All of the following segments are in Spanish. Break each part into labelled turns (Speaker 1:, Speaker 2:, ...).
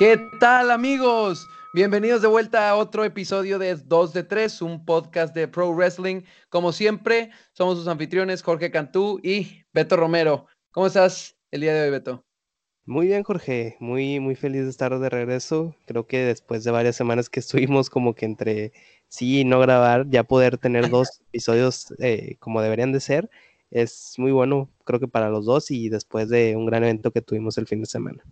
Speaker 1: ¿Qué tal amigos? Bienvenidos de vuelta a otro episodio de 2 de 3, un podcast de Pro Wrestling. Como siempre, somos sus anfitriones Jorge Cantú y Beto Romero. ¿Cómo estás el día de hoy, Beto?
Speaker 2: Muy bien, Jorge. Muy, muy feliz de estar de regreso. Creo que después de varias semanas que estuvimos como que entre sí y no grabar, ya poder tener dos episodios eh, como deberían de ser, es muy bueno, creo que para los dos y después de un gran evento que tuvimos el fin de semana.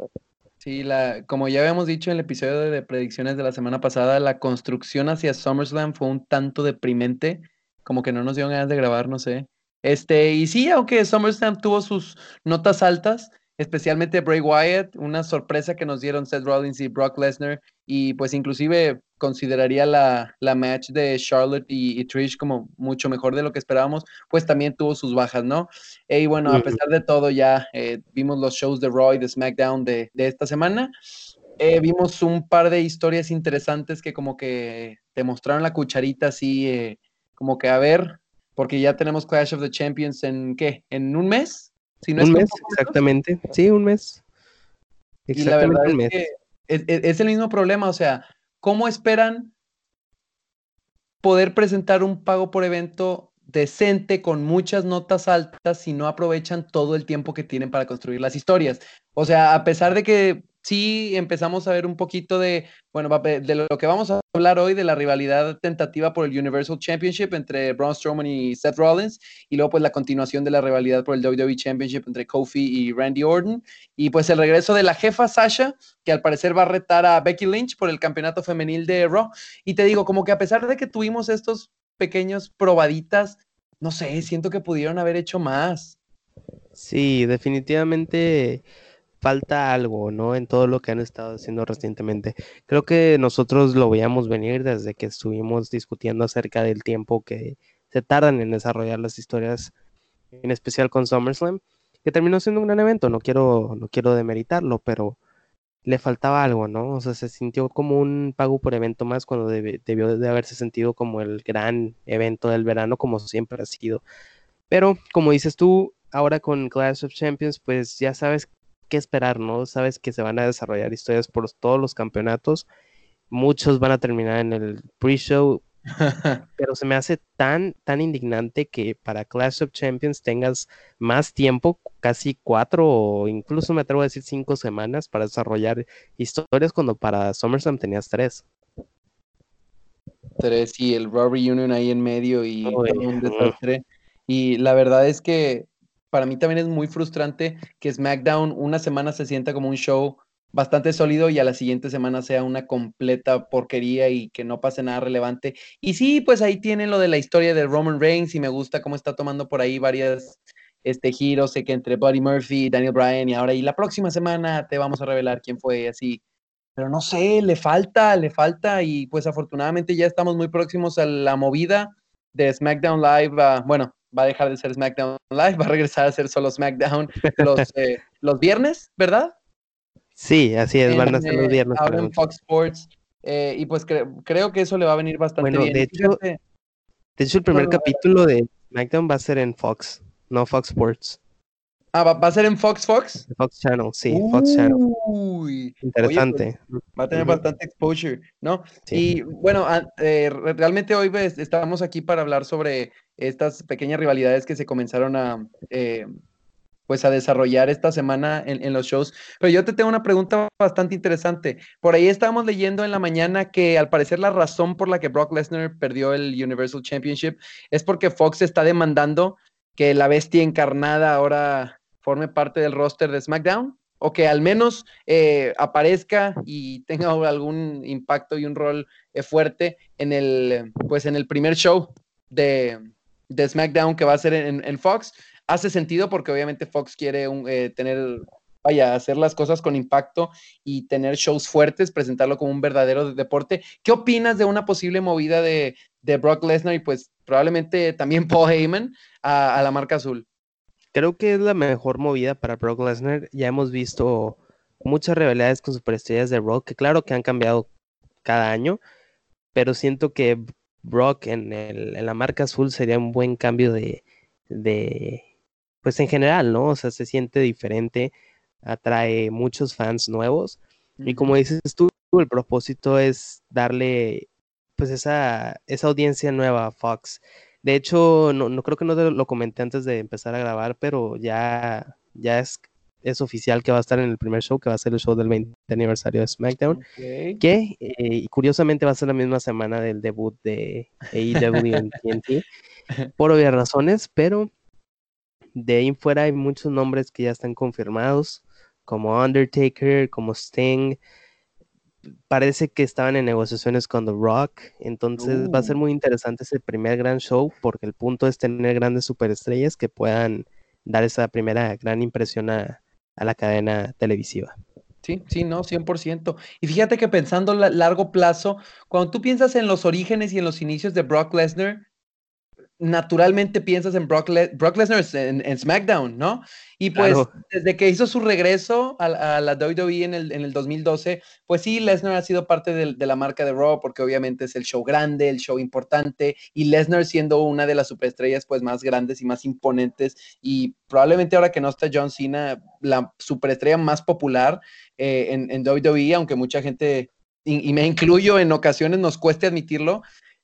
Speaker 1: Sí, la, como ya habíamos dicho en el episodio de predicciones de la semana pasada, la construcción hacia SummerSlam fue un tanto deprimente, como que no nos dio ganas de grabar, no sé. Este, y sí, aunque SummerSlam tuvo sus notas altas, especialmente Bray Wyatt, una sorpresa que nos dieron Seth Rollins y Brock Lesnar, y pues inclusive consideraría la, la match de Charlotte y, Trish como mucho mejor de lo que esperábamos, pues también tuvo sus bajas, ¿no? Y bueno, a pesar de todo, ya eh, vimos los shows de Roy, de SmackDown de, de esta semana. Eh, vimos un par de historias interesantes que como que te mostraron la cucharita así, eh, como que a ver, porque ya tenemos Clash of the Champions en qué, en un mes,
Speaker 2: un mes, exactamente. Sí, un mes.
Speaker 1: y la verdad es que es, el mismo problema, o sea, ¿cómo esperan poder presentar un pago por evento decente con muchas notas altas si no aprovechan todo el tiempo que tienen para construir las historias? O sea, a pesar de que sí empezamos a ver un poquito de, bueno, de lo que vamos a hablar hoy, de la rivalidad tentativa por el Universal Championship entre Braun Strowman y Seth Rollins, y luego pues la continuación de la rivalidad por el WWE Championship entre Kofi y Randy Orton, y pues el regreso de la jefa Sasha, que al parecer va a retar a Becky Lynch por el campeonato femenil de Raw. Y te digo, como que a pesar de que tuvimos estos pequeños probaditas, no sé, siento que pudieron haber hecho más.
Speaker 2: Sí, definitivamente falta algo, ¿no? En todo lo que han estado haciendo recientemente. Creo que nosotros lo veíamos venir desde que estuvimos discutiendo acerca del tiempo que se tardan en desarrollar las historias, en especial con SummerSlam, que terminó siendo un gran evento. No quiero, no quiero demeritarlo, pero le faltaba algo, ¿no? O sea, se sintió como un pago por evento más cuando debió de haberse sentido como el gran evento del verano, como siempre ha sido. Pero, como dices tú, ahora con Clash of Champions, pues ya sabes qué esperar, ¿no? Sabes que se van a desarrollar historias por todos los campeonatos. Muchos van a terminar en el pre-show. pero se me hace tan, tan indignante que para Clash of Champions tengas más tiempo, casi cuatro o incluso me atrevo a decir cinco semanas para desarrollar historias cuando para SummerSlam tenías tres.
Speaker 1: Tres y el Raw Reunion ahí en medio y un desastre. Y la verdad es que para mí también es muy frustrante que SmackDown una semana se sienta como un show bastante sólido y a la siguiente semana sea una completa porquería y que no pase nada relevante. Y sí, pues ahí tienen lo de la historia de Roman Reigns y me gusta cómo está tomando por ahí varias este giros, que entre Buddy Murphy, Daniel Bryan y ahora y la próxima semana te vamos a revelar quién fue así. Pero no sé, le falta, le falta y pues afortunadamente ya estamos muy próximos a la movida de SmackDown Live, bueno, va a dejar de ser SmackDown Live, va a regresar a ser solo SmackDown los, eh, los viernes, ¿verdad?
Speaker 2: Sí, así es, van a ser los eh, viernes.
Speaker 1: Ahora en Fox Sports. Eh, y pues creo que eso le va a venir bastante
Speaker 2: bueno,
Speaker 1: bien.
Speaker 2: De hecho, de hecho, el primer capítulo de SmackDown va a ser en Fox, no Fox Sports.
Speaker 1: Ah, ¿va, a ser en Fox Fox?
Speaker 2: Fox Channel, sí, Fox Channel.
Speaker 1: Uy,
Speaker 2: Interesante.
Speaker 1: Pues, va a tener bastante exposure, ¿no? Y bueno, realmente hoy pues, estamos aquí para hablar sobre estas pequeñas rivalidades que se comenzaron a, eh, pues a desarrollar esta semana en, los shows. Pero yo te tengo una pregunta bastante interesante. Por ahí estábamos leyendo en la mañana que al parecer la razón por la que Brock Lesnar perdió el Universal Championship es porque Fox está demandando que la bestia encarnada ahora forme parte del roster de SmackDown o que al menos eh, aparezca y tenga algún impacto y un rol eh, fuerte en el, pues en el primer show de, de SmackDown que va a ser en, Fox, hace sentido porque obviamente Fox quiere eh, tener, vaya, hacer las cosas con impacto y tener shows fuertes, presentarlo como un verdadero deporte. ¿Qué opinas de una posible movida de, Brock Lesnar y pues probablemente también Paul Heyman a, la marca azul?
Speaker 2: Creo que es la mejor movida para Brock Lesnar. Ya hemos visto muchas rivalidades con superestrellas de Brock, que claro que han cambiado cada año, pero siento que Brock en, el, en la marca azul sería un buen cambio de, de, pues en general, ¿no? O sea, se siente diferente, atrae muchos fans nuevos Y como dices tú, el propósito es darle pues esa, esa audiencia nueva a Fox. De hecho, no, no creo que no lo comenté antes de empezar a grabar, pero ya, ya es, es oficial que va a estar en el primer show, que va a ser el show del 20 aniversario de SmackDown, que eh, curiosamente va a ser la misma semana del debut de AEW en TNT, por obvias razones, pero de ahí en fuera hay muchos nombres que ya están confirmados, como Undertaker, como Sting, parece que estaban en negociaciones con The Rock, entonces va a ser uh. muy interesante ese primer gran show porque el punto es tener grandes superestrellas que puedan dar esa primera gran impresión a, la cadena televisiva.
Speaker 1: Sí, sí, no, 100%. Y fíjate que pensando a largo plazo, cuando tú piensas en los orígenes y en los inicios de Brock Lesnar, naturalmente piensas en Brock, Lesnar en, SmackDown, ¿no? Y pues desde que hizo su regreso a, la WWE en el, en el 2012, pues sí, Lesnar ha sido parte de, la marca de Raw porque obviamente es el show grande, el show importante y Lesnar siendo una de las superestrellas pues más grandes y más imponentes y probablemente ahora que no está John Cena, la superestrella más popular eh, en, en WWE, aunque mucha gente, y me incluyo en ocasiones, nos cueste admitirlo,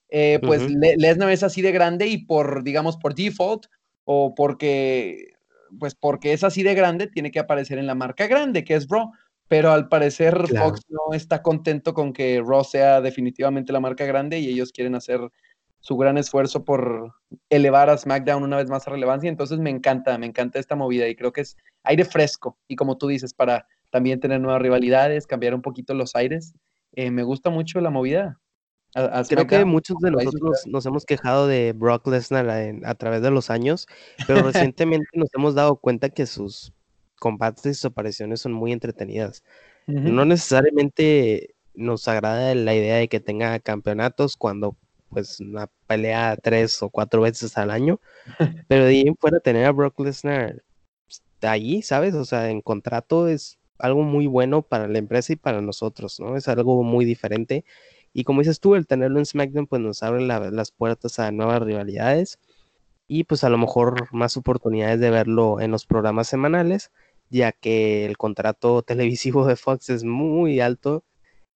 Speaker 1: eh, pues Lesnar es así de grande y por, digamos, por default o porque, pues porque es así de grande, tiene que aparecer en la marca grande, que es Raw. Pero al parecer Fox no está contento con que Raw sea definitivamente la marca grande y ellos quieren hacer su gran esfuerzo por elevar a SmackDown una vez más a relevancia. Entonces me encanta, me encanta esta movida y creo que es aire fresco. Y como tú dices, para también tener nuevas rivalidades, cambiar un poquito los aires. Eh, me gusta mucho la movida.
Speaker 2: Creo que muchos de nosotros nos, hemos quejado de Brock Lesnar a, través de los años, pero recientemente nos hemos dado cuenta que sus combates y sus apariciones son muy entretenidas. No necesariamente nos agrada la idea de que tenga campeonatos cuando pues una pelea tres o cuatro veces al año, pero de ahí fuera tener a Brock Lesnar pues, ahí, ¿sabes? O sea, en contrato es algo muy bueno para la empresa y para nosotros, ¿no? Es algo muy diferente y como dices tú, el tenerlo en SmackDown pues nos abre las puertas a nuevas rivalidades y pues a lo mejor más oportunidades de verlo en los programas semanales, ya que el contrato televisivo de Fox es muy alto,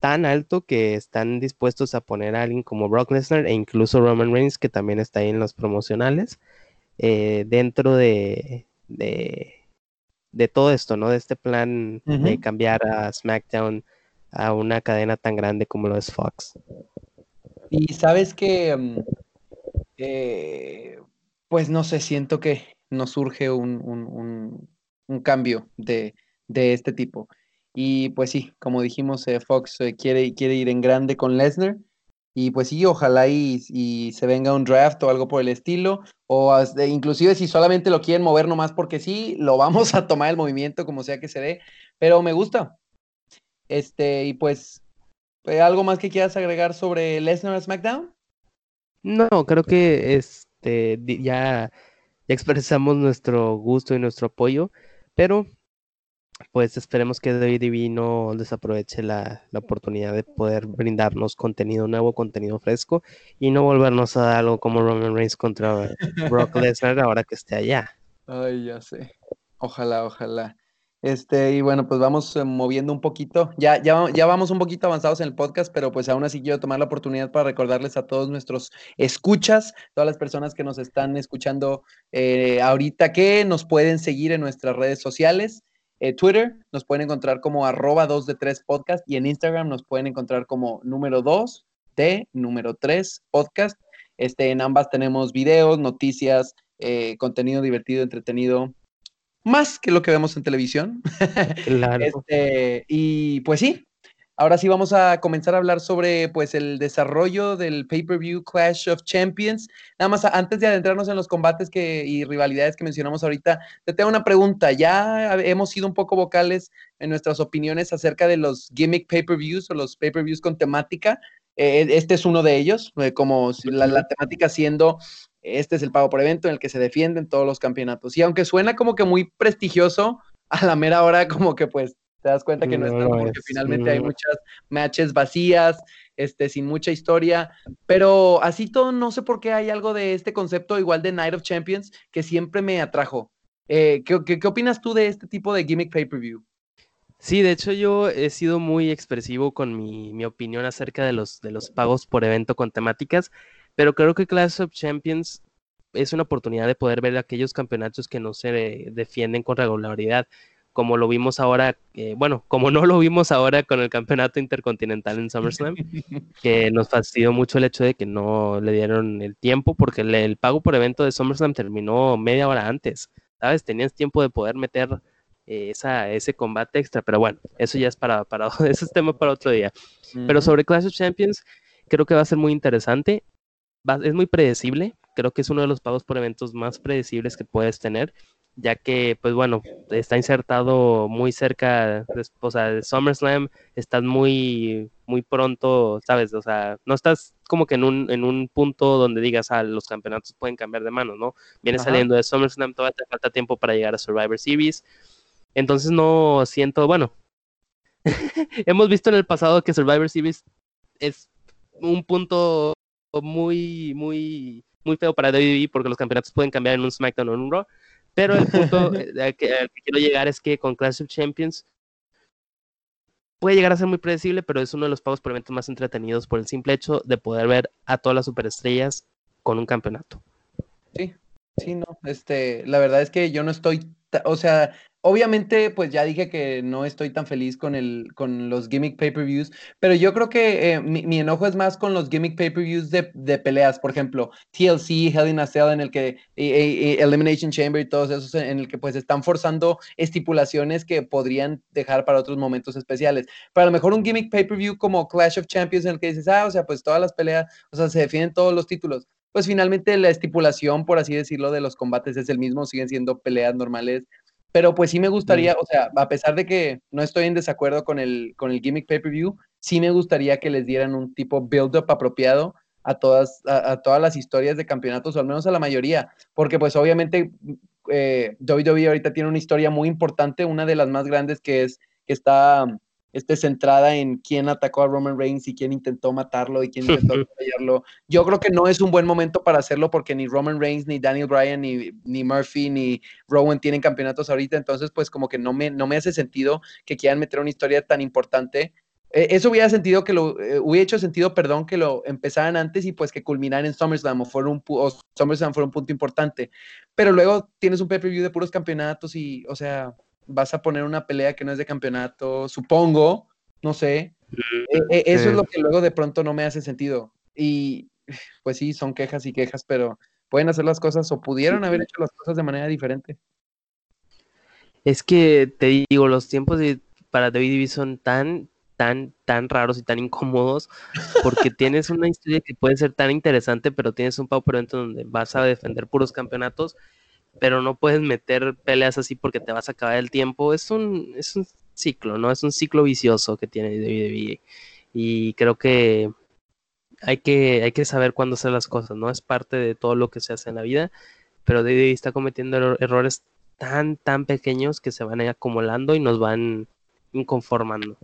Speaker 2: tan alto que están dispuestos a poner a alguien como Brock Lesnar e incluso Roman Reigns, que también está ahí en los promocionales, eh, dentro de, de, todo esto, ¿no? De este plan de cambiar a SmackDown a una cadena tan grande como lo es Fox.
Speaker 1: Y sabes que, mm, eh, pues no sé, siento que nos surge un, cambio de, este tipo. Y pues sí, como dijimos, eh, Fox eh, quiere, quiere ir en grande con Lesnar. Y pues sí, ojalá y, se venga un draft o algo por el estilo. O inclusive si solamente lo quieren mover nomás porque sí, lo vamos a tomar el movimiento como sea que se dé. Pero me gusta, este, y pues, eh, ¿algo más que quieras agregar sobre Lesnar SmackDown?
Speaker 2: No, creo que este ya, expresamos nuestro gusto y nuestro apoyo, pero pues esperemos que WWE no desaproveche la, la, oportunidad de poder brindarnos contenido nuevo, contenido fresco y no volvernos a dar algo como Roman Reigns contra Brock Lesnar ahora que esté allá.
Speaker 1: Ay, ya sé. Ojalá, ojalá. Este, y bueno, pues vamos eh, moviendo un poquito. Ya, ya, ya vamos un poquito avanzados en el podcast, pero pues aún así quiero tomar la oportunidad para recordarles a todos nuestros escuchas, todas las personas que nos están escuchando eh, ahorita que nos pueden seguir en nuestras redes sociales. Eh, Twitter nos pueden encontrar como arroba 2 de 3 podcast y en Instagram nos pueden encontrar como número 2 de número 3 podcast. Este, en ambas tenemos videos, noticias, contenido divertido, entretenido, más que lo que vemos en televisión. Claro. Este, y pues sí, ahora sí vamos a comenzar a hablar sobre pues el desarrollo del pay-per-view Clash of Champions. Nada más antes de adentrarnos en los combates que, y rivalidades que mencionamos ahorita, te tengo una pregunta. Ya hemos sido un poco vocales en nuestras opiniones acerca de los gimmick pay-per-views o los pay-per-views con temática. Eh, este es uno de ellos, eh, como la, temática siendo este es el pago por evento en el que se defienden todos los campeonatos. Y aunque suena como que muy prestigioso, a la mera hora como que pues te das cuenta que no, es tanto porque finalmente hay muchas matches vacías, este, sin mucha historia, pero así todo, no sé por qué hay algo de este concepto igual de Night of Champions que siempre me atrajo. Eh, ¿qué, qué, opinas tú de este tipo de gimmick pay-per-view?
Speaker 2: Sí, de hecho yo he sido muy expresivo con mi, mi, opinión acerca de los, de los pagos por evento con temáticas, pero creo que Clash of Champions es una oportunidad de poder ver aquellos campeonatos que no se defienden con regularidad, como lo vimos ahora, eh, bueno, como no lo vimos ahora con el campeonato intercontinental en SummerSlam, que nos fastidió mucho el hecho de que no le dieron el tiempo, porque el, pago por evento de SummerSlam terminó media hora antes, ¿sabes? Tenías tiempo de poder meter eh, esa, ese combate extra, pero bueno, eso ya es para, para ese es tema para otro día. Pero sobre Clash of Champions, creo que va a ser muy interesante, es muy predecible, creo que es uno de los pagos por eventos más predecibles que puedes tener, ya que, pues bueno, está insertado muy cerca, de, o sea, de SummerSlam, estás muy, muy pronto, ¿sabes? O sea, no estás como que en un, en un punto donde digas, ah, los campeonatos pueden cambiar de mano, ¿no? Vienes saliendo de SummerSlam, todavía te falta tiempo para llegar a Survivor Series, entonces no siento, bueno, hemos visto en el pasado que Survivor Series es un punto muy, muy muy feo para WWE porque los campeonatos pueden cambiar en un SmackDown o en un Raw. Pero el punto al que, quiero llegar es que con Clash of Champions puede llegar a ser muy predecible, pero es uno de los pagos por eventos más entretenidos por el simple hecho de poder ver a todas las superestrellas con un campeonato.
Speaker 1: Sí, sí, no. Este, la verdad es que yo no estoy, o sea, Obviamente, pues ya dije que no estoy tan feliz con, el, con los gimmick pay-per-views, pero yo creo que eh, mi, enojo es más con los gimmick pay-per-views de, de, peleas, por ejemplo, TLC, Hell in a Cell, en el que Elimination Chamber y todos esos, en el que pues están forzando estipulaciones que podrían dejar para otros momentos especiales. Pero a lo mejor un gimmick pay-per-view como Clash of Champions, en el que dices, ah, o sea, pues todas las peleas, o sea, se defienden todos los títulos pues finalmente la estipulación, por así decirlo, de los combates es el mismo, siguen siendo peleas normales pero pues sí me gustaría, o sea, a pesar de que no estoy en desacuerdo con el, con el gimmick pay-per-view, sí me gustaría que les dieran un tipo build-up apropiado a todas, a, todas las historias de campeonatos, o al menos a la mayoría, porque pues obviamente eh, WWE ahorita tiene una historia muy importante, una de las más grandes que es que está esté centrada en quién atacó a Roman Reigns y quién intentó matarlo y quién intentó fallarlo. Yo creo que no es un buen momento para hacerlo porque ni Roman Reigns, ni Daniel Bryan, ni, ni Murphy, ni Rowan tienen campeonatos ahorita, entonces pues como que no me, no me hace sentido que quieran meter una historia tan importante. Eh, eso hubiera sentido que lo, eh, hubiera hecho sentido, perdón, que lo empezaran antes y pues que culminaran en SummerSlam o, fuera un, o SummerSlam fuera un punto importante. Pero luego tienes un pay-per-view de puros campeonatos y, o sea, vas a poner una pelea que no es de campeonato, supongo, no sé. E, e, eso es lo que luego de pronto no me hace sentido. Y pues sí, son quejas y quejas, pero pueden hacer las cosas o pudieron haber hecho las cosas de manera diferente.
Speaker 2: Es que te digo, los tiempos de, para David son tan, tan, tan raros y tan incómodos, porque tienes una historia que puede ser tan interesante, pero tienes un evento donde vas a defender puros campeonatos pero no puedes meter peleas así porque te vas a acabar el tiempo. Es un, es un ciclo, ¿no? Es un ciclo vicioso que tiene WWE. Y creo que hay que, hay que saber cuándo hacer las cosas, ¿no? Es parte de todo lo que se hace en la vida, pero WWE está cometiendo errores tan, tan pequeños que se van acumulando y nos van inconformando.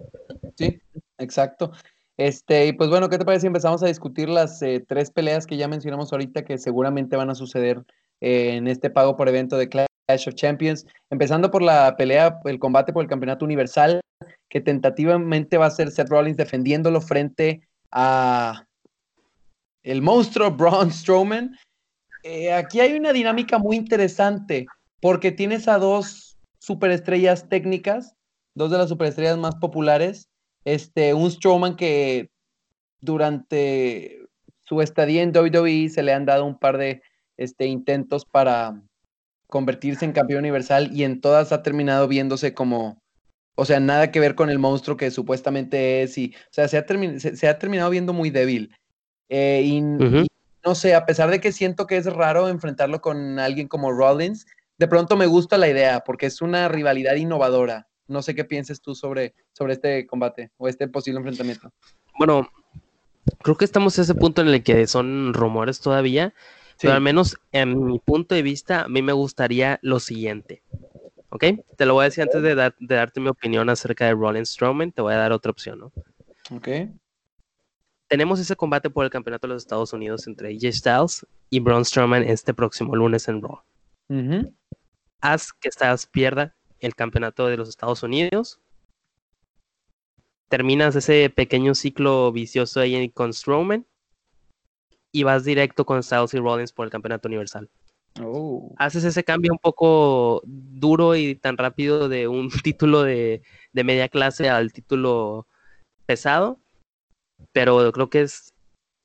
Speaker 1: Sí, exacto. Este, y pues bueno, ¿qué te parece si empezamos a discutir las eh, tres peleas que ya mencionamos ahorita que seguramente van a suceder en este pago por evento de Clash of Champions, empezando por la pelea, el combate por el campeonato universal, que tentativamente va a ser Seth Rollins defendiéndolo frente a el monstruo Braun Strowman. Eh, aquí hay una dinámica muy interesante, porque tienes a dos superestrellas técnicas, dos de las superestrellas más populares, este, un Strowman que durante su estadía en WWE se le han dado un par de este, intentos para convertirse en campeón universal y en todas ha terminado viéndose como, o sea, nada que ver con el monstruo que supuestamente es y, o sea, se ha, se, ha terminado viendo muy débil. Eh, y, no sé, a pesar de que siento que es raro enfrentarlo con alguien como Rollins, de pronto me gusta la idea porque es una rivalidad innovadora. No sé qué pienses tú sobre, sobre este combate o este posible enfrentamiento.
Speaker 2: Bueno, creo que estamos a ese punto en el que son rumores todavía, pero al menos en mi punto de vista, a mí me gustaría lo siguiente. ¿Ok? Te lo voy a decir antes de, darte mi opinión acerca de Rollins Strowman, te voy a dar otra opción, ¿no?
Speaker 1: Ok.
Speaker 2: Tenemos ese combate por el campeonato de los Estados Unidos entre AJ Styles y Braun Strowman este próximo lunes en Raw. Haz que Styles pierda el campeonato de los Estados Unidos terminas ese pequeño ciclo vicioso ahí con Strowman y vas directo con Styles y Rollins por el campeonato universal. Oh. Haces ese cambio un poco duro y tan rápido de un título de, de media clase al título pesado, pero creo que es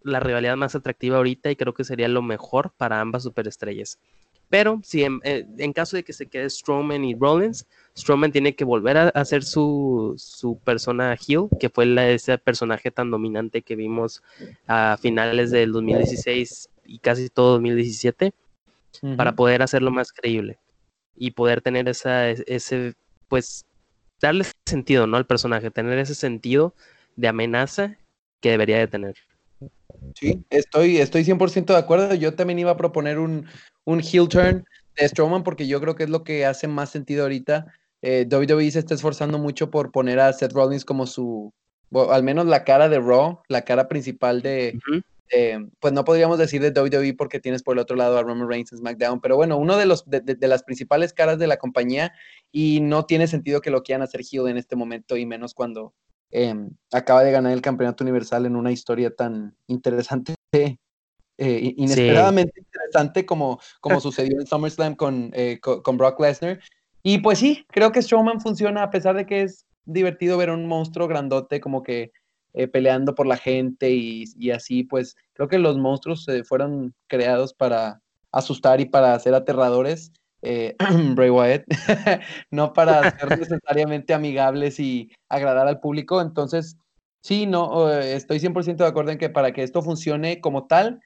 Speaker 2: la rivalidad más atractiva ahorita y creo que sería lo mejor para ambas superestrellas. Pero si en, eh, caso de que se quede Strowman y Rollins, Strowman tiene que volver a hacer su, su persona heel, que fue ese personaje tan dominante que vimos a finales del 2016 y casi todo 2017, para poder hacerlo más creíble y poder tener esa, ese, pues, darle sentido, ¿no? Al personaje, tener ese sentido de amenaza que debería de tener.
Speaker 1: Sí, estoy, estoy 100% de acuerdo. Yo también iba a proponer un, un heel turn de Strowman porque yo creo que es lo que hace más sentido ahorita. Eh, WWE se está esforzando mucho por poner a Seth Rollins como su, al menos la cara de Raw, la cara principal de, pues no podríamos decir de WWE porque tienes por el otro lado a Roman Reigns en SmackDown, pero bueno, uno de los de, las principales caras de la compañía y no tiene sentido que lo quieran hacer heel en este momento y menos cuando Em, acaba de ganar el campeonato universal en una historia tan interesante, eh, inesperadamente interesante como, como sucedió en SummerSlam con, eh, con, Brock Lesnar. Y pues sí, creo que Strowman funciona a pesar de que es divertido ver un monstruo grandote como que eh, peleando por la gente y, y, así, pues creo que los monstruos fueron creados para asustar y para ser aterradores eh, Bray Wyatt, no para ser necesariamente amigables y agradar al público. Entonces, sí, no, estoy 100% de acuerdo en que para que esto funcione como tal,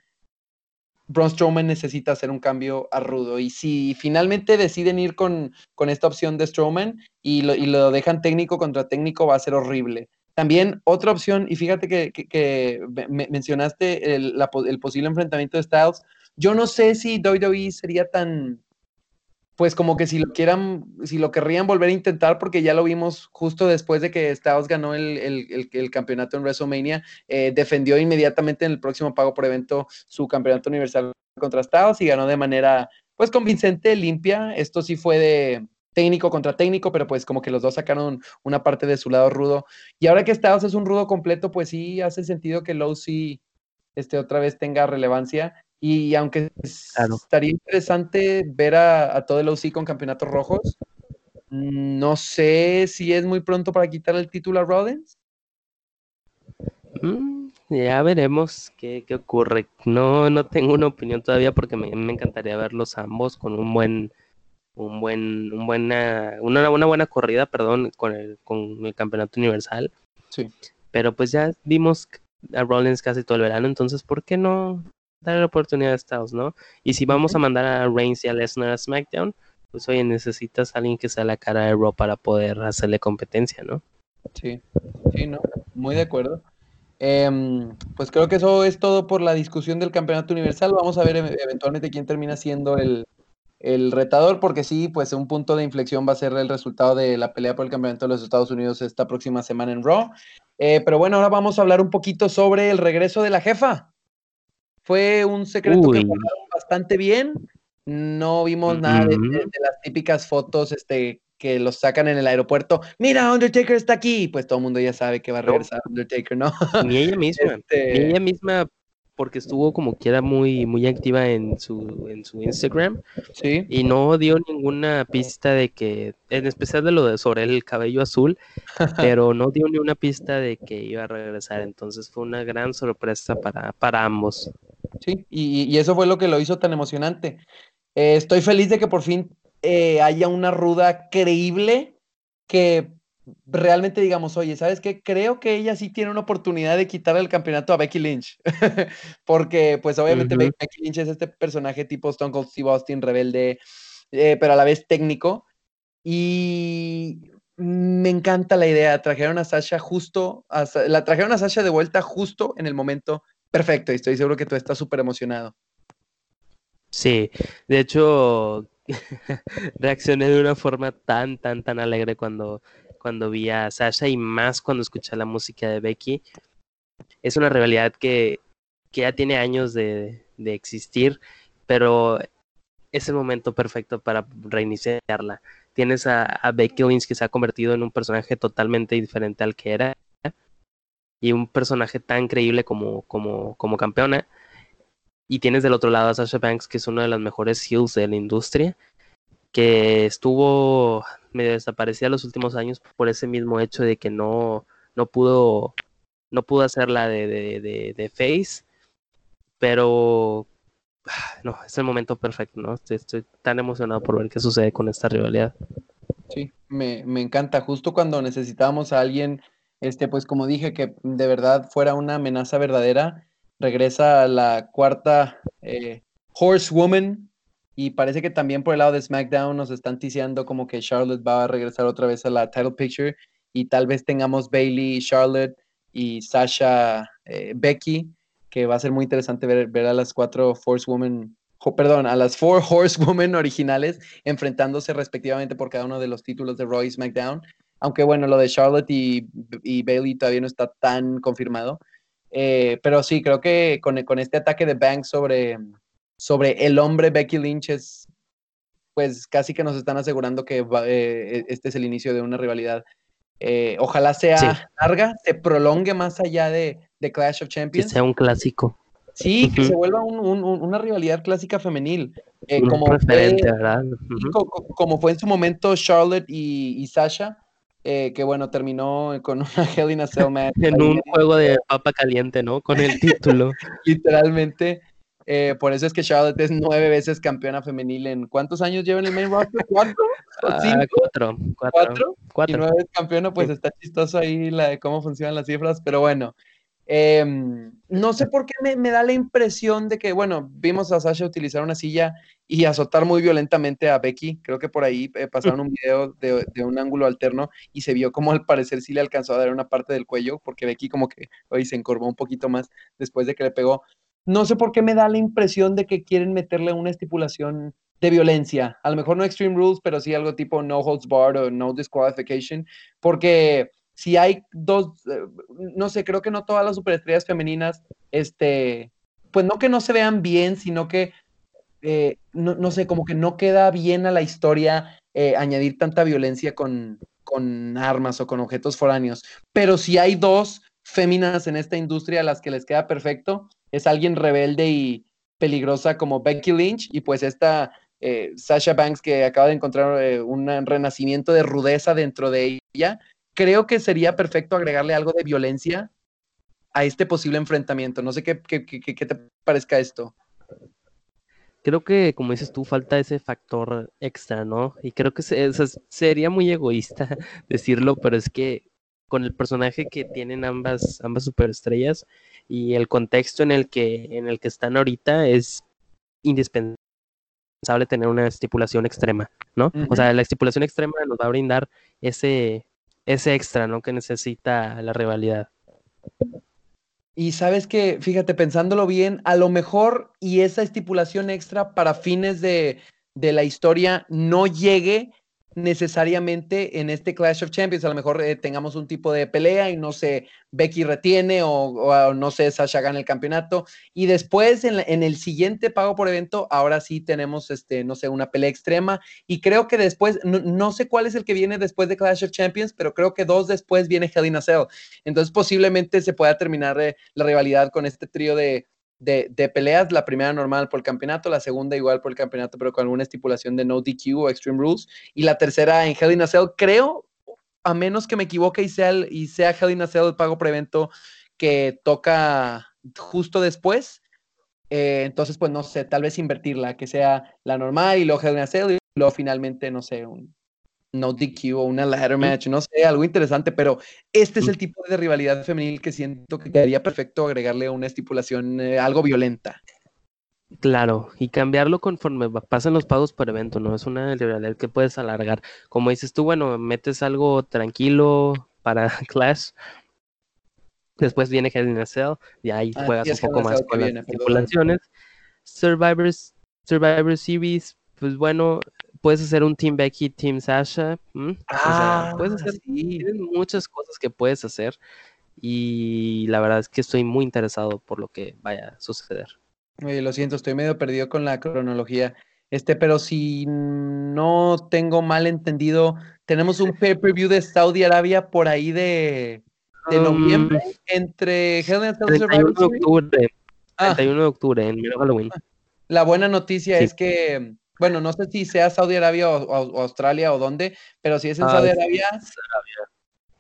Speaker 1: Braun Strowman necesita hacer un cambio a rudo. Y si finalmente deciden ir con, con esta opción de Strowman y lo, y lo, dejan técnico contra técnico, va a ser horrible. También otra opción, y fíjate que, que, mencionaste el, el, posible enfrentamiento de Styles. Yo no sé si WWE sería tan, pues como que si lo quieran, si lo querrían volver a intentar, porque ya lo vimos justo después de que Styles ganó el, el, campeonato en WrestleMania, eh, defendió inmediatamente en el próximo pago por evento su campeonato universal contra Styles y ganó de manera, pues convincente, limpia. Esto sí fue de técnico contra técnico, pero pues como que los dos sacaron una parte de su lado rudo. Y ahora que Styles es un rudo completo, pues sí hace sentido que Low sí este, otra vez tenga relevancia. Y aunque estaría interesante ver a, todo el OC con campeonatos rojos, no sé si es muy pronto para quitar el título a Rollins.
Speaker 2: Mm, ya veremos qué, ocurre. No, no tengo una opinión todavía porque me, encantaría verlos ambos con un buen, un buen, un buena, una, una buena corrida, perdón, con el, con el campeonato universal.
Speaker 1: Sí.
Speaker 2: Pero pues ya vimos a Rollins casi todo el verano, entonces ¿por qué no dar la oportunidad a Styles, ¿no? Y si vamos a mandar a Reigns y a Lesnar a SmackDown, pues oye, necesitas a alguien que sea la cara de Raw para poder hacerle competencia, ¿no?
Speaker 1: Sí, sí, no, muy de acuerdo. Em, pues creo que eso es todo por la discusión del campeonato universal. Vamos a ver eventualmente quién termina siendo el, el retador, porque sí, pues un punto de inflexión va a ser el resultado de la pelea por el campeonato de los Estados Unidos esta próxima semana en Raw. Eh, pero bueno, ahora vamos a hablar un poquito sobre el regreso de la jefa. Fue un secreto que guardaron bastante bien. No vimos nada de, las típicas fotos este, que los sacan en el aeropuerto. Mira, Undertaker está aquí. Pues todo el mundo ya sabe que va a regresar Undertaker, ¿no?
Speaker 2: Ni ella misma. Ni este ella misma porque estuvo como quiera muy, muy activa en su, en su Instagram.
Speaker 1: Sí.
Speaker 2: Y no dio ninguna pista de que, en especial de lo de sobre el cabello azul, pero no dio ni una pista de que iba a regresar. Entonces fue una gran sorpresa para, para ambos.
Speaker 1: Sí, y, eso fue lo que lo hizo tan emocionante. Eh, estoy feliz de que por fin eh, haya una ruda creíble que realmente digamos, oye, ¿sabes qué? Creo que ella sí tiene una oportunidad de quitar el campeonato a Becky Lynch. Porque, pues, obviamente, Becky Lynch es este personaje tipo Stone Cold Steve Austin, rebelde, eh, pero a la vez técnico. Y me encanta la idea. Trajeron a Sasha justo, la trajeron a Sasha de vuelta justo en el momento perfecto. Y estoy seguro que tú estás súper emocionado.
Speaker 2: Sí, de hecho, reaccioné de una forma tan, tan, tan alegre cuando cuando vi a Sasha y más cuando escuché la música de Becky. Es una rivalidad que, que ya tiene años de, de, existir, pero es el momento perfecto para reiniciarla. Tienes a, a, Becky Lynch que se ha convertido en un personaje totalmente diferente al que era. Y un personaje tan creíble como, como, como campeona. Y tienes del otro lado a Sasha Banks, que es una de las mejores heels de la industria, que estuvo medio desaparecida los últimos años por ese mismo hecho de que no, no pudo no pudo hacerla de, de, de, Face, pero no, es el momento perfecto, ¿no? Estoy, tan emocionado por ver qué sucede con esta rivalidad.
Speaker 1: Sí, me, me, encanta. Justo cuando necesitábamos a alguien, este, pues como dije, que de verdad fuera una amenaza verdadera, regresa a la cuarta eh, Horsewoman y parece que también por el lado de SmackDown nos están ticiando como que Charlotte va a regresar otra vez a la title picture y tal vez tengamos Bailey, Charlotte y Sasha eh, Becky, que va a ser muy interesante ver, ver a las cuatro Force Women, perdón, a las Four Horsewomen originales enfrentándose respectivamente por cada uno de los títulos de Roy SmackDown. Aunque bueno, lo de Charlotte y, y Bailey todavía no está tan confirmado. Eh, pero sí, creo que con, con, este ataque de Banks sobre, sobre el hombre Becky Lynch es, pues casi que nos están asegurando que eh, este es el inicio de una rivalidad. Eh, ojalá sea larga, se prolongue más allá de, de, Clash of Champions.
Speaker 2: Que sea un clásico.
Speaker 1: Sí, que se vuelva una rivalidad clásica femenil.
Speaker 2: como, fue,
Speaker 1: como fue en su momento Charlotte y, Sasha, que bueno, terminó con una Hell in a Cell match.
Speaker 2: en un juego de papa caliente, ¿no? Con el título.
Speaker 1: Literalmente. Eh, por eso es que Charlotte es nueve veces campeona femenil en ¿cuántos años lleva en el main roster? ¿Cuatro?
Speaker 2: Ah, cuatro,
Speaker 1: cuatro, cuatro, Y nueve veces campeona, pues está chistoso ahí la de cómo funcionan las cifras, pero bueno. Em, no sé por qué me, da la impresión de que, bueno, vimos a Sasha utilizar una silla y azotar muy violentamente a Becky. Creo que por ahí eh, pasaron un video de, de, un ángulo alterno y se vio como al parecer sí le alcanzó a dar una parte del cuello, porque Becky como que hoy se encorvó un poquito más después de que le pegó. No sé por qué me da la impresión de que quieren meterle una estipulación de violencia. A lo mejor no Extreme Rules, pero sí algo tipo No Holds Barred o No Disqualification, porque si hay dos, eh, no sé, creo que no todas las superestrellas femeninas, este, pues no que no se vean bien, sino que, eh, no, sé, como que no queda bien a la historia eh, añadir tanta violencia con, con armas o con objetos foráneos. Pero si hay dos féminas en esta industria a las que les queda perfecto, es alguien rebelde y peligrosa como Becky Lynch y pues esta Sasha Banks que acaba de encontrar un renacimiento de rudeza dentro de ella, creo que sería perfecto agregarle algo de violencia a este posible enfrentamiento. No sé qué, qué, qué, te parezca esto.
Speaker 2: Creo que, como dices tú, falta ese factor extra, ¿no? Y creo que sería muy egoísta decirlo, pero es que con el personaje que tienen ambas, ambas superestrellas, y el contexto en el que, en el que están ahorita es indispensable tener una estipulación extrema, ¿no? O sea, la estipulación extrema nos va a brindar ese, ese extra, ¿no? Que necesita la rivalidad.
Speaker 1: Y sabes que, fíjate, pensándolo bien, a lo mejor y esa estipulación extra para fines de, de la historia no llegue necesariamente en este Clash of Champions. A lo mejor eh, tengamos un tipo de pelea y no sé, Becky retiene o, no sé, Sasha gana el campeonato. Y después en, el siguiente pago por evento, ahora sí tenemos, este, no sé, una pelea extrema. Y creo que después, no, sé cuál es el que viene después de Clash of Champions, pero creo que dos después viene Hell in a Cell. Entonces posiblemente se pueda terminar eh, la rivalidad con este trío de, de, peleas, la primera normal por el campeonato, la segunda igual por el campeonato, pero con alguna estipulación de no DQ o Extreme Rules, y la tercera en Hell in a Cell, creo, a menos que me equivoque y sea, y sea Hell in a Cell el pago prevento que toca justo después, eh, entonces pues no sé, tal vez invertirla, que sea la normal y luego Hell in a Cell y luego finalmente, no sé, un, no DQ o una ladder match, no sé, algo interesante, pero este es el tipo de rivalidad femenil que siento que quedaría perfecto agregarle una estipulación eh, algo violenta.
Speaker 2: Claro, y cambiarlo conforme pasan los pagos por evento, ¿no? Es una rivalidad que puedes alargar. Como dices tú, bueno, metes algo tranquilo para Clash, después viene Hell in a Cell, y ahí juegas un poco más con las estipulaciones. Survivors, Survivor Series, pues bueno, puedes hacer un Team Becky, Team Sasha. Ah, puedes hacer muchas cosas que puedes hacer. Y la verdad es que estoy muy interesado por lo que vaya a suceder.
Speaker 1: Oye, lo siento, estoy medio perdido con la cronología. Este, pero si no tengo mal entendido, tenemos un pay-per-view de Saudi Arabia por ahí de de noviembre entre Hell in
Speaker 2: 31 de octubre. 31 de octubre, en Halloween.
Speaker 1: La buena noticia es que, bueno, no sé si sea Saudi Arabia o, Australia o dónde, pero si es en ah, Saudi Arabia,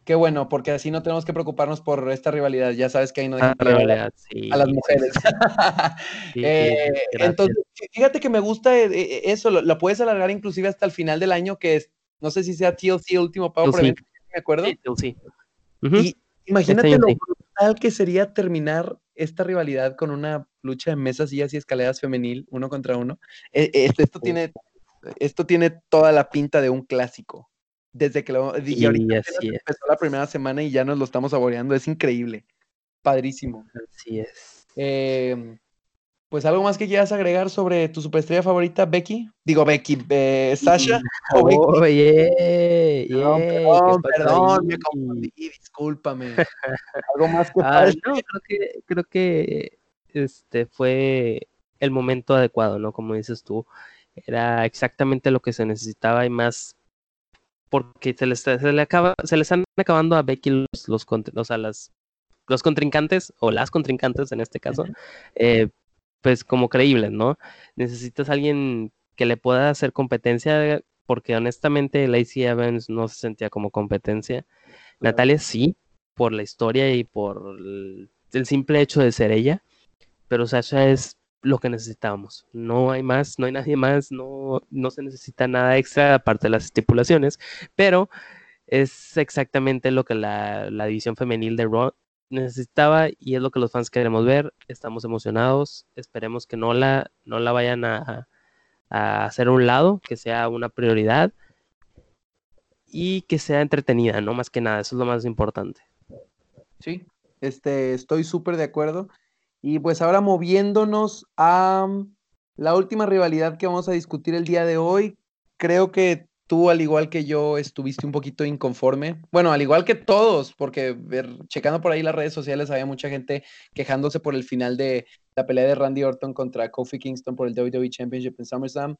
Speaker 1: Qué bueno, porque así no tenemos que preocuparnos por esta rivalidad. Ya sabes que ahí no
Speaker 2: dejan ah,
Speaker 1: a las mujeres. Eh, entonces, fíjate que me gusta eh, eh, eso, lo, puedes alargar inclusive hasta el final del año, que es, no sé si sea TLC último pago por evento, ¿me acuerdo? Sí, Y imagínate lo brutal que sería terminar esta rivalidad con una lucha de mesas, y y escaleras femenil, uno contra uno. esto, tiene, esto tiene toda la pinta de un clásico desde que lo y ahorita empezó la primera semana y ya nos lo estamos saboreando. Es increíble. Padrísimo.
Speaker 2: Así es.
Speaker 1: Em, pues algo más que quieras agregar sobre tu superestrella favorita, Becky. Digo, Becky, eh, Sasha.
Speaker 2: o Becky?
Speaker 1: perdón, perdón, me confundí, discúlpame. algo más que
Speaker 2: ah, no, creo que creo que este fue el momento adecuado, ¿no? Como dices tú, era exactamente lo que se necesitaba y más porque se les, se le acaba, se les están acabando a Becky los, los, o sea, las, los contrincantes, o las contrincantes en este caso, eh, pues como creíbles, ¿no? Necesitas alguien que le pueda hacer competencia, porque honestamente Lacey Evans no se sentía como competencia. Natalia sí, por la historia y por el, el simple hecho de ser ella, pero Sasha es lo que necesitábamos. No hay más, no hay nadie más, no, no se necesita nada extra aparte de las estipulaciones, pero es exactamente lo que la, división femenil de Raw necesitaba y es lo que los fans queremos ver. Estamos emocionados, esperemos que no la, no la vayan a, a hacer un lado, que sea una prioridad y que sea entretenida, no más que nada, eso es lo más importante.
Speaker 1: Sí, este, estoy súper de acuerdo. Y pues ahora moviéndonos a la última rivalidad que vamos a discutir el día de hoy, creo que tú, al igual que yo, estuviste un poquito inconforme. Bueno, al igual que todos, porque ver, checando por ahí las redes sociales había mucha gente quejándose por el final de la pelea de Randy Orton contra Kofi Kingston por el WWE Championship en SummerSlam.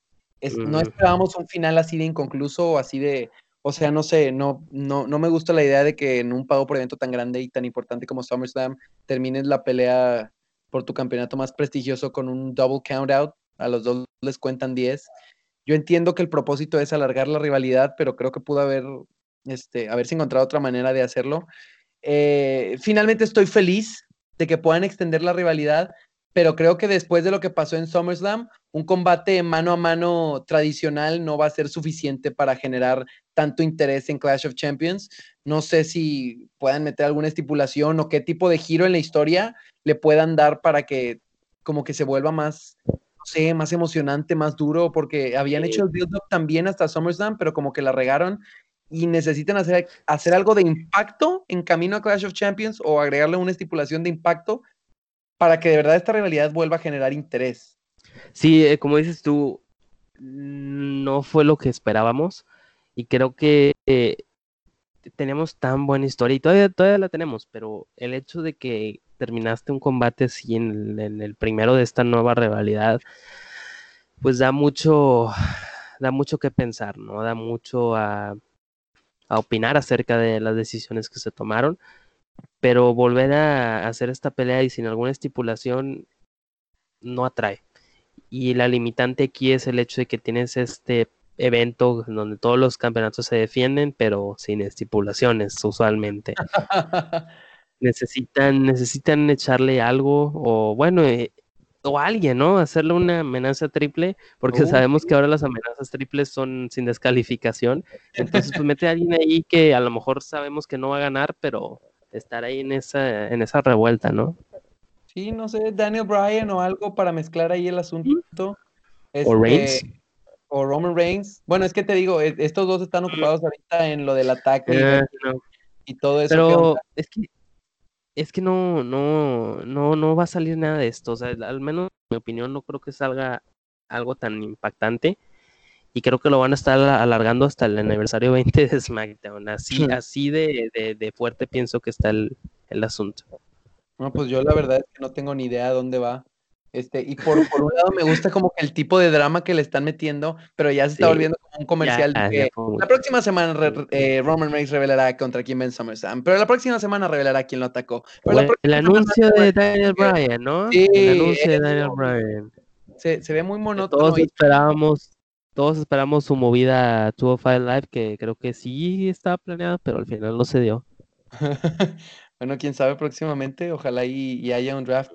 Speaker 1: No esperábamos un final así de inconcluso o así de, o sea, no sé, no, no, no me gusta la idea de que en un pago por evento tan grande y tan importante como SummerSlam termines la pelea por tu campeonato más prestigioso con un double count out. A los dos les cuentan 10. Yo entiendo que el propósito es alargar la rivalidad, pero creo que pudo haber, este, haberse encontrado otra manera de hacerlo. Eh, finalmente estoy feliz de que puedan extender la rivalidad, pero creo que después de lo que pasó en SummerSlam, un combate mano a mano tradicional no va a ser suficiente para generar tanto interés en Clash of Champions. No sé si puedan meter alguna estipulación o qué tipo de giro en la historia le puedan dar para que como que se vuelva más, no sé, más emocionante, más duro, porque habían hecho el build-up también hasta SummerSlam, pero como que la regaron y necesitan hacer, hacer algo de impacto en camino a Clash of Champions o agregarle una estipulación de impacto para que de verdad esta rivalidad vuelva a generar interés.
Speaker 2: Sí, eh, como dices tú, no fue lo que esperábamos y creo que eh, tenemos tan buena historia y todavía, todavía la tenemos, pero el hecho de que terminaste un combate así en, el primero de esta nueva rivalidad, pues da mucho, da mucho que pensar, ¿no? Da mucho a, a opinar acerca de las decisiones que se tomaron, pero volver a hacer esta pelea y sin alguna estipulación no atrae. Y la limitante aquí es el hecho de que tienes este evento donde todos los campeonatos se defienden, pero sin estipulaciones usualmente. necesitan, necesitan echarle algo, o bueno, eh, o alguien, ¿no? Hacerle una amenaza triple, porque sabemos que ahora las amenazas triples son sin descalificación. Entonces, pues mete a alguien ahí que a lo mejor sabemos que no va a ganar, pero estar ahí en esa, en esa revuelta, ¿no?
Speaker 1: Sí, no sé, Daniel Bryan o algo para mezclar ahí el asunto.
Speaker 2: o Reigns.
Speaker 1: O Roman Reigns. Bueno, es que te digo, estos dos están ocupados ahorita en lo del ataque y, eh, todo eso.
Speaker 2: Pero es que es que no, no, no, no va a salir nada de esto. O sea, al menos en mi opinión no creo que salga algo tan impactante. Y creo que lo van a estar alargando hasta el aniversario 20 de SmackDown. Así, así de, de, fuerte pienso que está el, el asunto.
Speaker 1: No, pues yo la verdad es que no tengo ni idea de dónde va. Este, y por, un lado me gusta como que el tipo de drama que le están metiendo, pero ya se está volviendo como un comercial de que la próxima semana eh, Roman Reigns revelará contra quién Ben SummerSlam, pero la próxima semana revelará quién lo atacó.
Speaker 2: el anuncio de Daniel Bryan, ¿no? Sí, el anuncio de Daniel Bryan.
Speaker 1: Se, se ve muy monótono.
Speaker 2: Todos esperábamos, todos esperamos su movida 205 Live, que creo que sí estaba planeada, pero al final no se dio.
Speaker 1: bueno, quién sabe próximamente, ojalá y haya un draft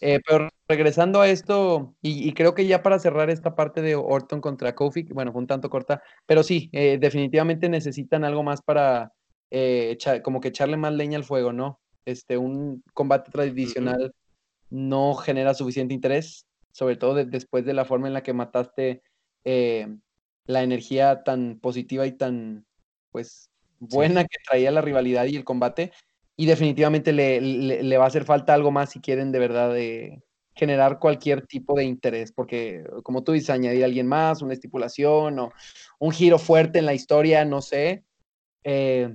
Speaker 1: eh, pero regresando a esto, y, creo que ya para cerrar esta parte de Orton contra Kofi, bueno, fue un tanto corta, pero sí, eh, definitivamente necesitan algo más para eh, como que echarle más leña al fuego, ¿no? Este, un combate tradicional no genera suficiente interés, sobre todo después de la forma en la que mataste la energía tan positiva y tan, pues, buena que traía la rivalidad y el combate y definitivamente le, va a hacer falta algo más si quieren de verdad de generar cualquier tipo de interés, porque como tú dices, añadir a alguien más, una estipulación o un giro fuerte en la historia, no sé, eh,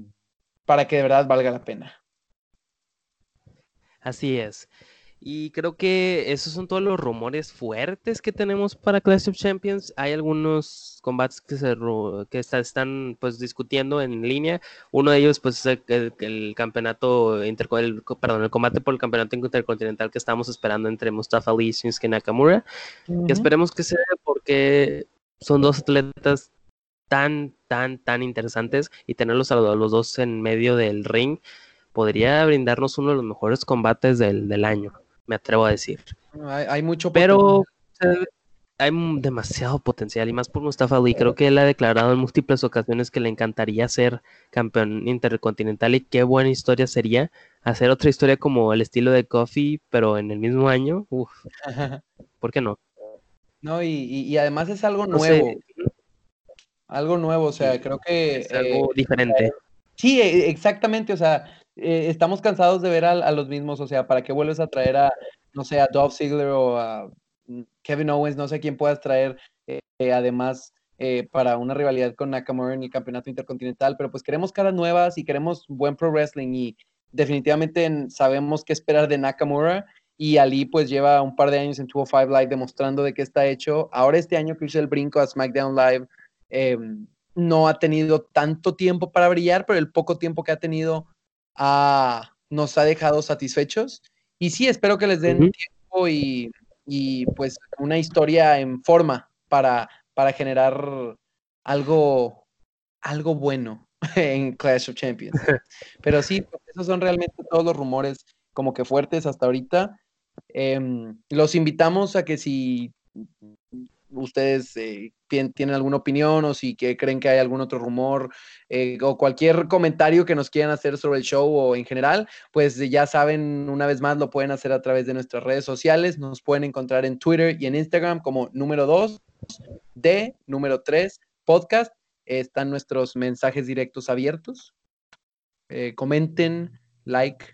Speaker 1: para que de verdad valga la pena.
Speaker 2: Así es. Y creo que esos son todos los rumores fuertes que tenemos para Clash of Champions. Hay algunos combates que se que están pues discutiendo en línea. Uno de ellos pues es el, campeonato el, perdón, el combate por el campeonato intercontinental que estamos esperando entre Mustafa Ali y Shinsuke Nakamura. esperemos que sea porque son dos atletas tan tan tan interesantes y tenerlos a los dos en medio del ring podría brindarnos uno de los mejores combates del, del año me atrevo a decir.
Speaker 1: Hay, mucho
Speaker 2: Pero hay demasiado potencial y más por Mustafa Ali. Creo que él ha declarado en múltiples ocasiones que le encantaría ser campeón intercontinental y qué buena historia sería hacer otra historia como el estilo de Coffee, pero en el mismo año. Uf, ¿por qué no?
Speaker 1: No, y, además es algo nuevo. Algo nuevo, o sea, creo que...
Speaker 2: Es algo eh, diferente.
Speaker 1: Sí, e, exactamente, o sea, eh, estamos cansados de ver a, los mismos, o sea, ¿para qué vuelves a traer a, no sé, a Dolph Ziggler o a mm, Kevin Owens, no sé quién puedas traer, eh, eh, además, para una rivalidad con Nakamura en el campeonato intercontinental, pero pues queremos caras nuevas y queremos buen pro wrestling y definitivamente sabemos qué esperar de Nakamura y Ali pues lleva un par de años en 205 Live demostrando de qué está hecho. Ahora este año que hizo el brinco a SmackDown Live, em, no ha tenido tanto tiempo para brillar, pero el poco tiempo que ha tenido nos ha dejado satisfechos. Y sí, espero que les den tiempo y, pues una historia en forma para, para generar algo, algo bueno en Clash of Champions. Pero sí, pues, esos son realmente todos los rumores como que fuertes hasta ahorita. Em, los invitamos a que si ustedes eh, tienen alguna opinión o si que creen que hay algún otro rumor eh, o cualquier comentario que nos quieran hacer sobre el show o en general, pues ya saben, una vez más lo pueden hacer a través de nuestras redes sociales. Nos pueden encontrar en Twitter y en Instagram como número 2 de número 3 podcast. Están nuestros mensajes directos abiertos. Eh, comenten, like.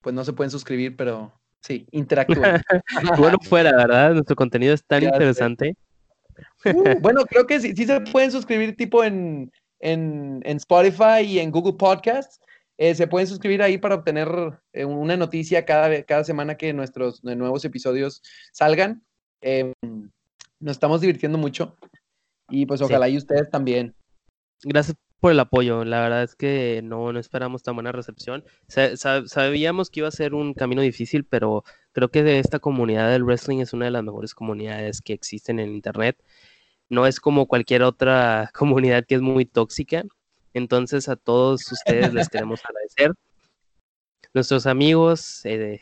Speaker 1: Pues no se pueden suscribir, pero Sí, interactúan.
Speaker 2: bueno, fuera, ¿verdad? Nuestro contenido es tan interesante.
Speaker 1: Uh, bueno, creo que sí, sí se pueden suscribir tipo en, en, Spotify y en Google Podcasts. Eh, se pueden suscribir ahí para obtener eh, una noticia cada, cada semana que nuestros nuevos episodios salgan. Em, nos estamos divirtiendo mucho y pues ojalá y ustedes también.
Speaker 2: Gracias por el apoyo. La verdad es que no, no esperamos tan buena recepción. sabíamos que iba a ser un camino difícil, pero creo que de esta comunidad del wrestling es una de las mejores comunidades que existen en Internet. No es como cualquier otra comunidad que es muy tóxica. Entonces a todos ustedes les queremos agradecer. Nuestros amigos, eh,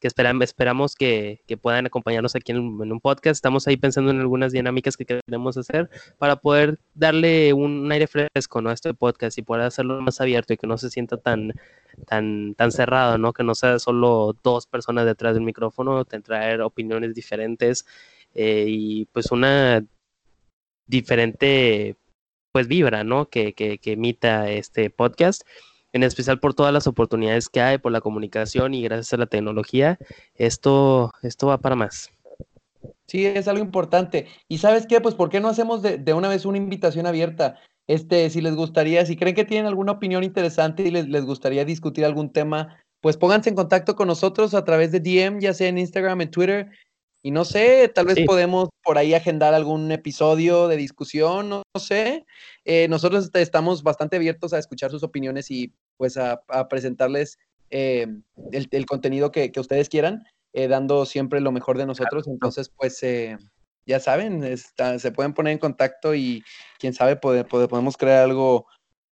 Speaker 2: que esperamos que, puedan acompañarnos aquí en, un podcast. Estamos ahí pensando en algunas dinámicas que queremos hacer para poder darle un, aire fresco a este podcast y poder hacerlo más abierto y que no se sienta tan, tan, tan cerrado, ¿no? que no sea solo dos personas detrás del micrófono, traer opiniones diferentes eh, y pues una diferente pues vibra, ¿no? Que, que, que emita este podcast en especial por todas las oportunidades que hay, por la comunicación y gracias a la tecnología, esto, esto va para más.
Speaker 1: Sí, es algo importante. Y sabes qué, pues, ¿por qué no hacemos de, una vez una invitación abierta? Este, si les gustaría, si creen que tienen alguna opinión interesante y les, les gustaría discutir algún tema pues pónganse en contacto con nosotros a través de DM, ya sea en Instagram, en Twitter. Y no sé, tal vez podemos por ahí agendar algún episodio de discusión, no, sé. Eh, nosotros estamos bastante abiertos a escuchar sus opiniones y pues a, presentarles eh, el, contenido que, ustedes quieran, eh, dando siempre lo mejor de nosotros. Entonces, pues ya saben, se pueden poner en contacto y quién sabe, podemos crear algo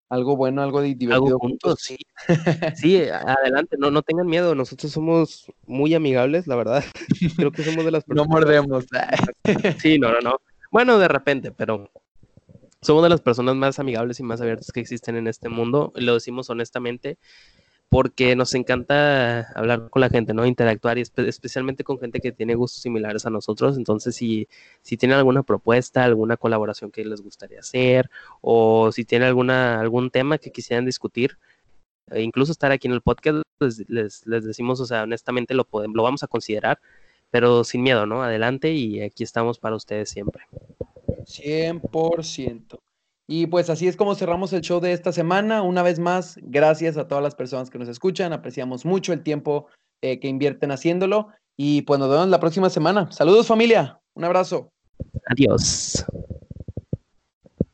Speaker 1: algo bueno, algo divertido juntos.
Speaker 2: Sí. sí, adelante, no, no tengan miedo, nosotros somos muy amigables, la verdad. Creo que somos de las
Speaker 1: personas. No mordemos.
Speaker 2: sí, no, no, no. Bueno, de repente, pero somos de las personas más amigables y más abiertas que existen en este mundo, lo decimos honestamente porque nos encanta hablar con la gente, ¿no? Interactuar y especialmente con gente que tiene gustos similares a nosotros. Entonces, si, si tienen alguna propuesta, alguna colaboración que les gustaría hacer, o si tienen alguna, algún tema que quisieran discutir, e incluso estar aquí en el podcast, les, les, les decimos, o sea, honestamente lo, podemos, lo vamos a considerar, pero sin miedo, ¿no? Adelante y aquí estamos para ustedes siempre.
Speaker 1: 100%. Y pues así es como cerramos el show de esta semana. Una vez más, gracias a todas las personas que nos escuchan. Apreciamos mucho el tiempo eh, que invierten haciéndolo. Y pues nos vemos la próxima semana. Saludos familia. Un abrazo.
Speaker 2: Adiós.